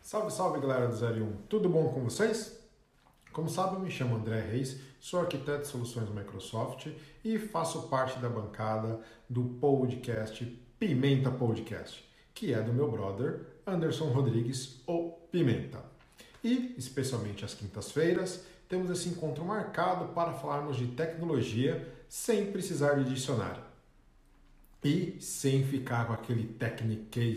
Salve, salve galera do 01, tudo bom com vocês? Como sabem, me chamo André Reis, sou arquiteto de soluções Microsoft e faço parte da bancada do podcast Pimenta Podcast, que é do meu brother Anderson Rodrigues, ou Pimenta. E, especialmente às quintas-feiras, temos esse encontro marcado para falarmos de tecnologia sem precisar de dicionário e sem ficar com aquele technique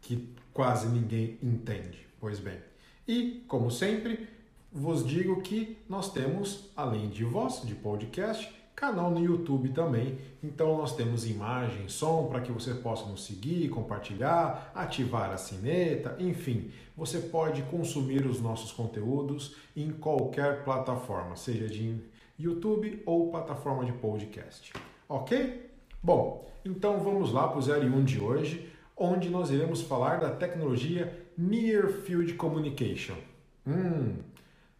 que quase ninguém entende. Pois bem, e como sempre, vos digo que nós temos, além de voz, de podcast, canal no YouTube também. Então nós temos imagem, som para que você possa nos seguir, compartilhar, ativar a sineta, enfim, você pode consumir os nossos conteúdos em qualquer plataforma, seja de YouTube ou plataforma de podcast. Ok? Bom, então vamos lá para o 01 de hoje, onde nós iremos falar da tecnologia Near Field Communication. Hum,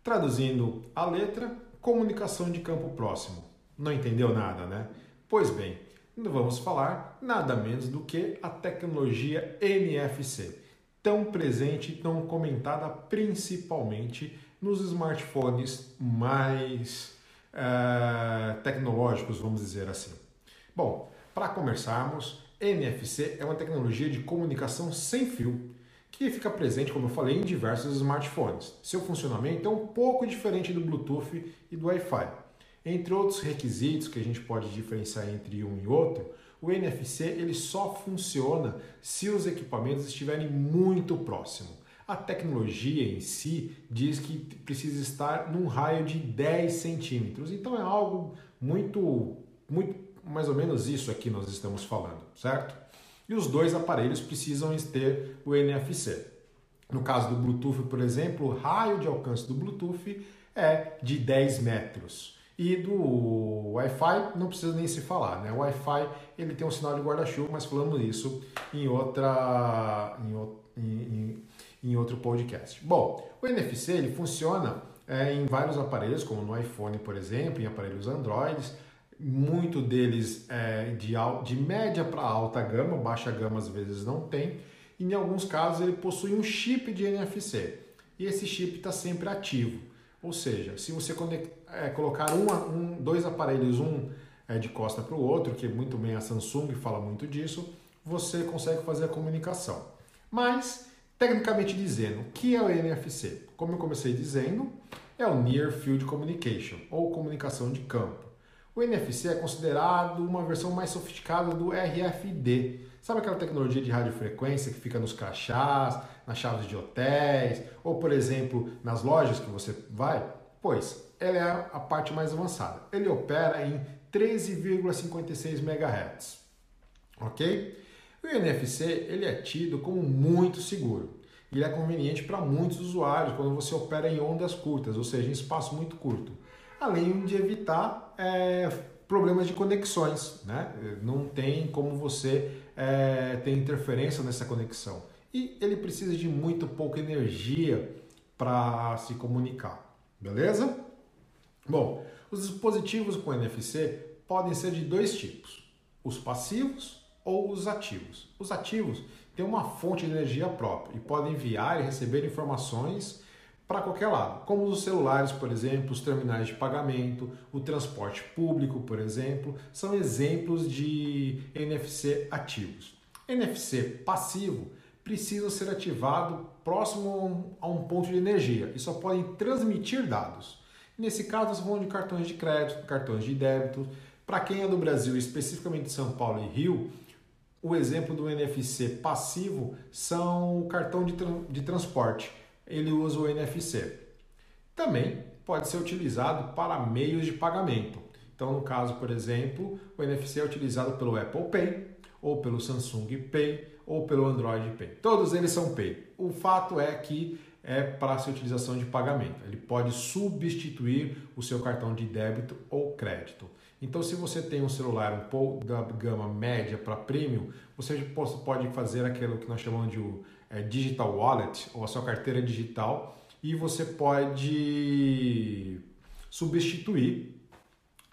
Traduzindo a letra, comunicação de campo próximo. Não entendeu nada, né? Pois bem, vamos falar nada menos do que a tecnologia NFC, tão presente e tão comentada principalmente nos smartphones mais uh, tecnológicos, vamos dizer assim. Bom, para começarmos, NFC é uma tecnologia de comunicação sem fio que fica presente, como eu falei, em diversos smartphones. Seu funcionamento é um pouco diferente do Bluetooth e do Wi-Fi. Entre outros requisitos que a gente pode diferenciar entre um e outro, o NFC ele só funciona se os equipamentos estiverem muito próximos. A tecnologia em si diz que precisa estar num raio de 10 centímetros, então é algo muito, muito mais ou menos isso aqui nós estamos falando, certo? e os dois aparelhos precisam ter o NFC. No caso do Bluetooth, por exemplo, o raio de alcance do Bluetooth é de 10 metros. E do Wi-Fi não precisa nem se falar, né? O Wi-Fi ele tem um sinal de guarda-chuva, mas falamos isso em outra em, em, em, outro podcast. Bom, o NFC ele funciona é, em vários aparelhos, como no iPhone, por exemplo, em aparelhos Androids muito deles é de, de média para alta gama, baixa gama às vezes não tem, e em alguns casos ele possui um chip de NFC e esse chip está sempre ativo. Ou seja, se você é, colocar uma, um, dois aparelhos, um é, de costa para o outro, que muito bem a Samsung fala muito disso, você consegue fazer a comunicação. Mas, tecnicamente dizendo, o que é o NFC? Como eu comecei dizendo, é o Near Field Communication, ou comunicação de campo. O NFC é considerado uma versão mais sofisticada do RFD. Sabe aquela tecnologia de radiofrequência que fica nos crachás, nas chaves de hotéis, ou por exemplo, nas lojas que você vai? Pois, ela é a parte mais avançada. Ele opera em 13,56 MHz. OK? O NFC ele é tido como muito seguro. Ele é conveniente para muitos usuários quando você opera em ondas curtas, ou seja, em espaço muito curto além de evitar é, problemas de conexões. Né? Não tem como você é, ter interferência nessa conexão. E ele precisa de muito pouca energia para se comunicar. Beleza? Bom, os dispositivos com NFC podem ser de dois tipos: os passivos ou os ativos. Os ativos têm uma fonte de energia própria e podem enviar e receber informações para qualquer lado, como os celulares, por exemplo, os terminais de pagamento, o transporte público, por exemplo, são exemplos de NFC ativos. NFC passivo precisa ser ativado próximo a um ponto de energia e só podem transmitir dados. Nesse caso, falamos de cartões de crédito, cartões de débito. Para quem é do Brasil, especificamente São Paulo e Rio, o exemplo do NFC passivo são o cartão de, tra de transporte ele usa o NFC. Também pode ser utilizado para meios de pagamento. Então, no caso, por exemplo, o NFC é utilizado pelo Apple Pay, ou pelo Samsung Pay, ou pelo Android Pay. Todos eles são Pay. O fato é que é para sua utilização de pagamento. Ele pode substituir o seu cartão de débito ou crédito. Então, se você tem um celular um pouco da gama média para premium, você pode fazer aquilo que nós chamamos de é, digital wallet ou a sua carteira digital e você pode substituir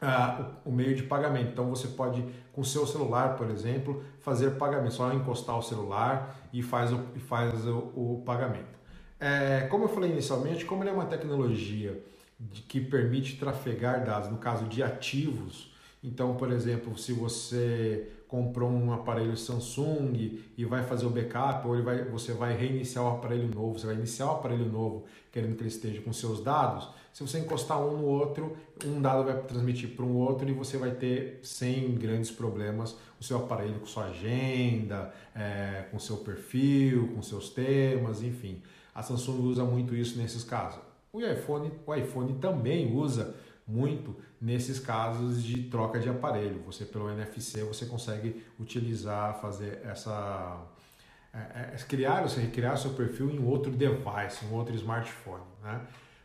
ah, o, meio de pagamento. Então você pode, com seu celular, por exemplo, fazer pagamento. Só encostar o celular e faz o, e faz o, o pagamento. É, como eu falei inicialmente, como ele é uma tecnologia de, que permite trafegar dados, no caso de ativos, então, por exemplo, se você comprou um aparelho Samsung e vai fazer o backup, ou vai, você vai reiniciar o aparelho novo, você vai iniciar o aparelho novo querendo que ele esteja com seus dados, se você encostar um no outro, um dado vai transmitir para um outro e você vai ter sem grandes problemas o seu aparelho com sua agenda, é, com seu perfil, com seus temas, enfim. A Samsung usa muito isso nesses casos. O iPhone, o iPhone também usa muito nesses casos de troca de aparelho. Você pelo NFC você consegue utilizar, fazer essa é, é, criar, você recriar seu perfil em outro device, em outro smartphone. Né?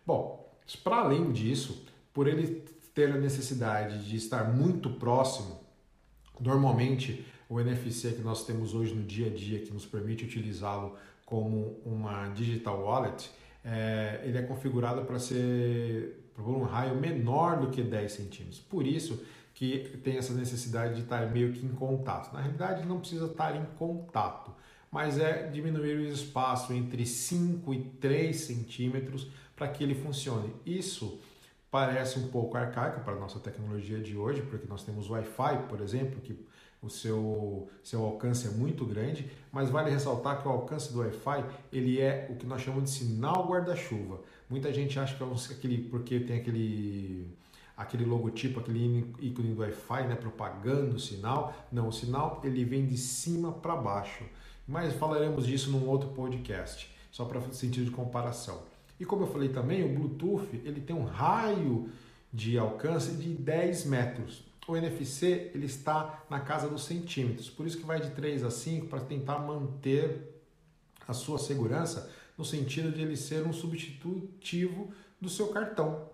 Bom, para além disso, por ele ter a necessidade de estar muito próximo, normalmente o NFC que nós temos hoje no dia a dia, que nos permite utilizá-lo como uma digital wallet, é, ele é configurado para ser por um raio menor do que 10 centímetros. Por isso que tem essa necessidade de estar meio que em contato. Na realidade, não precisa estar em contato, mas é diminuir o espaço entre 5 e 3 centímetros para que ele funcione. Isso parece um pouco arcaico para a nossa tecnologia de hoje, porque nós temos Wi-Fi, por exemplo, que o seu, seu alcance é muito grande, mas vale ressaltar que o alcance do Wi-Fi ele é o que nós chamamos de sinal guarda-chuva. Muita gente acha que é aquele, porque tem aquele, aquele logotipo, aquele ícone do Wi-Fi né, propagando o sinal. Não, o sinal ele vem de cima para baixo. Mas falaremos disso num outro podcast, só para sentido de comparação. E como eu falei também, o Bluetooth ele tem um raio de alcance de 10 metros o NFC ele está na casa dos centímetros, por isso que vai de 3 a 5 para tentar manter a sua segurança no sentido de ele ser um substitutivo do seu cartão.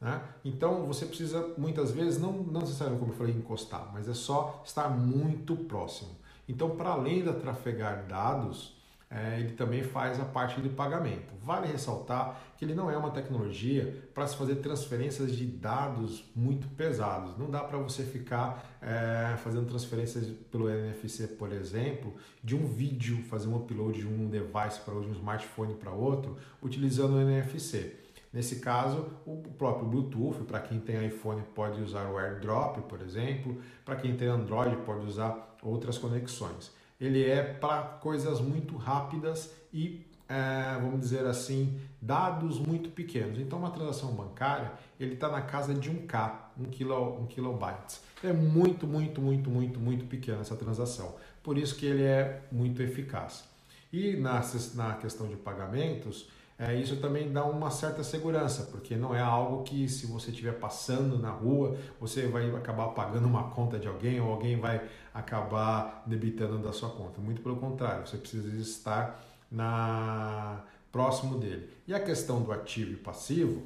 Né? Então você precisa muitas vezes, não, não necessariamente como eu falei, encostar, mas é só estar muito próximo. Então, para além da trafegar dados, é, ele também faz a parte de pagamento. Vale ressaltar que ele não é uma tecnologia para se fazer transferências de dados muito pesados. Não dá para você ficar é, fazendo transferências pelo NFC, por exemplo, de um vídeo, fazer um upload de um device para outro, de um smartphone para outro, utilizando o NFC. Nesse caso, o próprio Bluetooth, para quem tem iPhone pode usar o AirDrop, por exemplo, para quem tem Android pode usar outras conexões ele é para coisas muito rápidas e, é, vamos dizer assim, dados muito pequenos. Então, uma transação bancária, ele está na casa de 1K, 1, kilo, 1 kilobytes. É muito, muito, muito, muito, muito pequena essa transação. Por isso que ele é muito eficaz. E na, na questão de pagamentos, é, isso também dá uma certa segurança, porque não é algo que se você estiver passando na rua, você vai acabar pagando uma conta de alguém ou alguém vai acabar debitando da sua conta. Muito pelo contrário, você precisa estar na próximo dele. E a questão do ativo e passivo,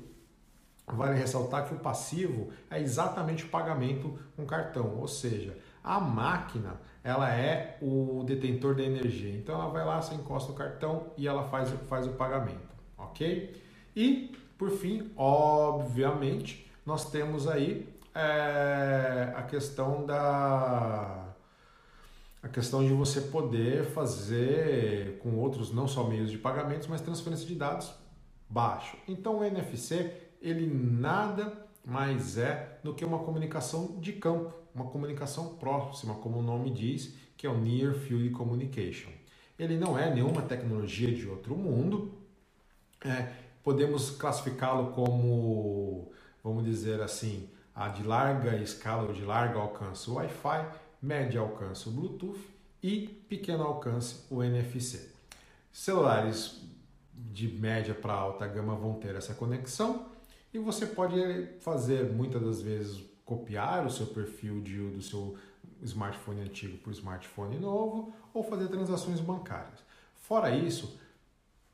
vale ressaltar que o passivo é exatamente o pagamento com cartão, ou seja, a máquina ela é o detentor da energia. Então ela vai lá, você encosta o cartão e ela faz, faz o pagamento ok? E, por fim, obviamente, nós temos aí é, a questão da a questão de você poder fazer com outros não só meios de pagamentos, mas transferência de dados baixo. Então o NFC ele nada mais é do que uma comunicação de campo, uma comunicação próxima, como o nome diz, que é o Near Field Communication. Ele não é nenhuma tecnologia de outro mundo, é, podemos classificá-lo como, vamos dizer assim, a de larga escala ou de largo alcance o Wi-Fi, médio alcance o Bluetooth e pequeno alcance o NFC. Celulares de média para alta gama vão ter essa conexão e você pode fazer muitas das vezes copiar o seu perfil de, do seu smartphone antigo para o smartphone novo ou fazer transações bancárias. Fora isso,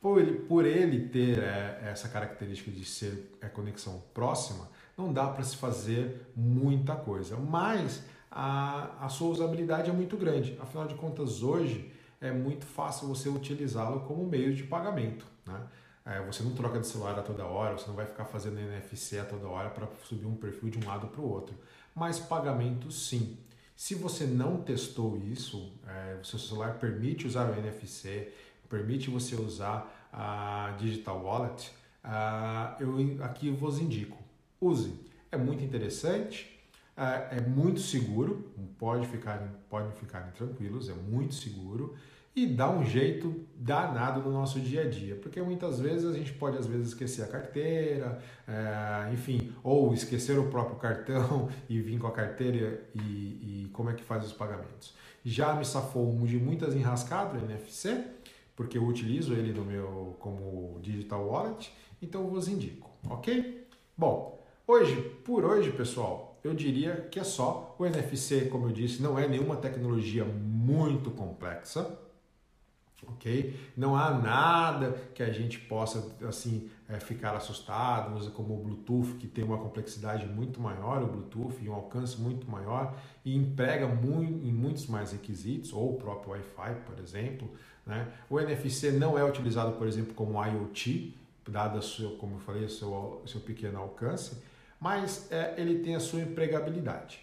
por ele, por ele ter é, essa característica de ser é, conexão próxima, não dá para se fazer muita coisa, mas a, a sua usabilidade é muito grande. Afinal de contas, hoje é muito fácil você utilizá-lo como meio de pagamento. Né? É, você não troca de celular a toda hora, você não vai ficar fazendo NFC a toda hora para subir um perfil de um lado para o outro. Mas pagamento sim. Se você não testou isso, é, seu celular permite usar o NFC, permite você usar a Digital Wallet, uh, eu aqui vos indico. Use. É muito interessante, uh, é muito seguro, pode ficar, podem ficar tranquilos, é muito seguro e dá um jeito danado no nosso dia a dia, porque muitas vezes a gente pode às vezes esquecer a carteira, é, enfim, ou esquecer o próprio cartão e vir com a carteira e, e, como é que faz os pagamentos. Já me safou de muitas enrascadas NFC, porque eu utilizo ele no meu como digital wallet, então eu vos indico, ok? Bom, hoje, por hoje, pessoal, eu diria que é só o NFC, como eu disse, não é nenhuma tecnologia muito complexa ok? Não há nada que a gente possa assim é, ficar assustado, como o Bluetooth que tem uma complexidade muito maior, o Bluetooth e um alcance muito maior e emprega muito, em muitos mais requisitos, ou o próprio Wi-Fi, por exemplo. Né? O NFC não é utilizado, por exemplo, como IoT, dado seu, como eu falei, seu, seu pequeno alcance, mas é, ele tem a sua empregabilidade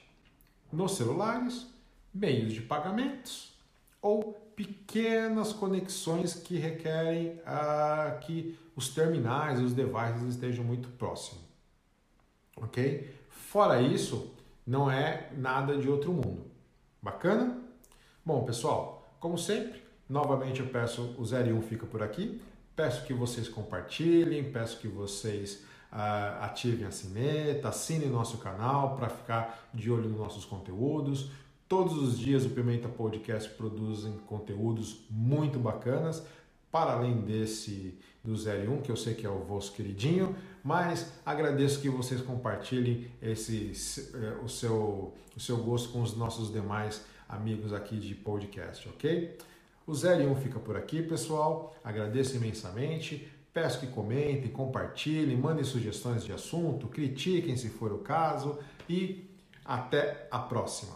nos celulares, meios de pagamentos ou pequenas conexões que requerem ah, que os terminais, os devices estejam muito próximos. Ok? Fora isso, não é nada de outro mundo. Bacana? Bom, pessoal, como sempre, novamente eu peço, o 0 e 1 fica por aqui. Peço que vocês compartilhem, peço que vocês uh, ativem a sineta, assinem nosso canal para ficar de olho nos nossos conteúdos. Todos os dias o Pimenta Podcast produzem conteúdos muito bacanas, para além desse do 01, que eu sei que é o vosso queridinho, mas agradeço que vocês compartilhem esse, eh, o, seu, o seu gosto com os nossos demais amigos aqui de podcast, ok? O 01 fica por aqui, pessoal. Agradeço imensamente. Peço que comentem, compartilhem, mandem sugestões de assunto, critiquem se for o caso e até a próxima.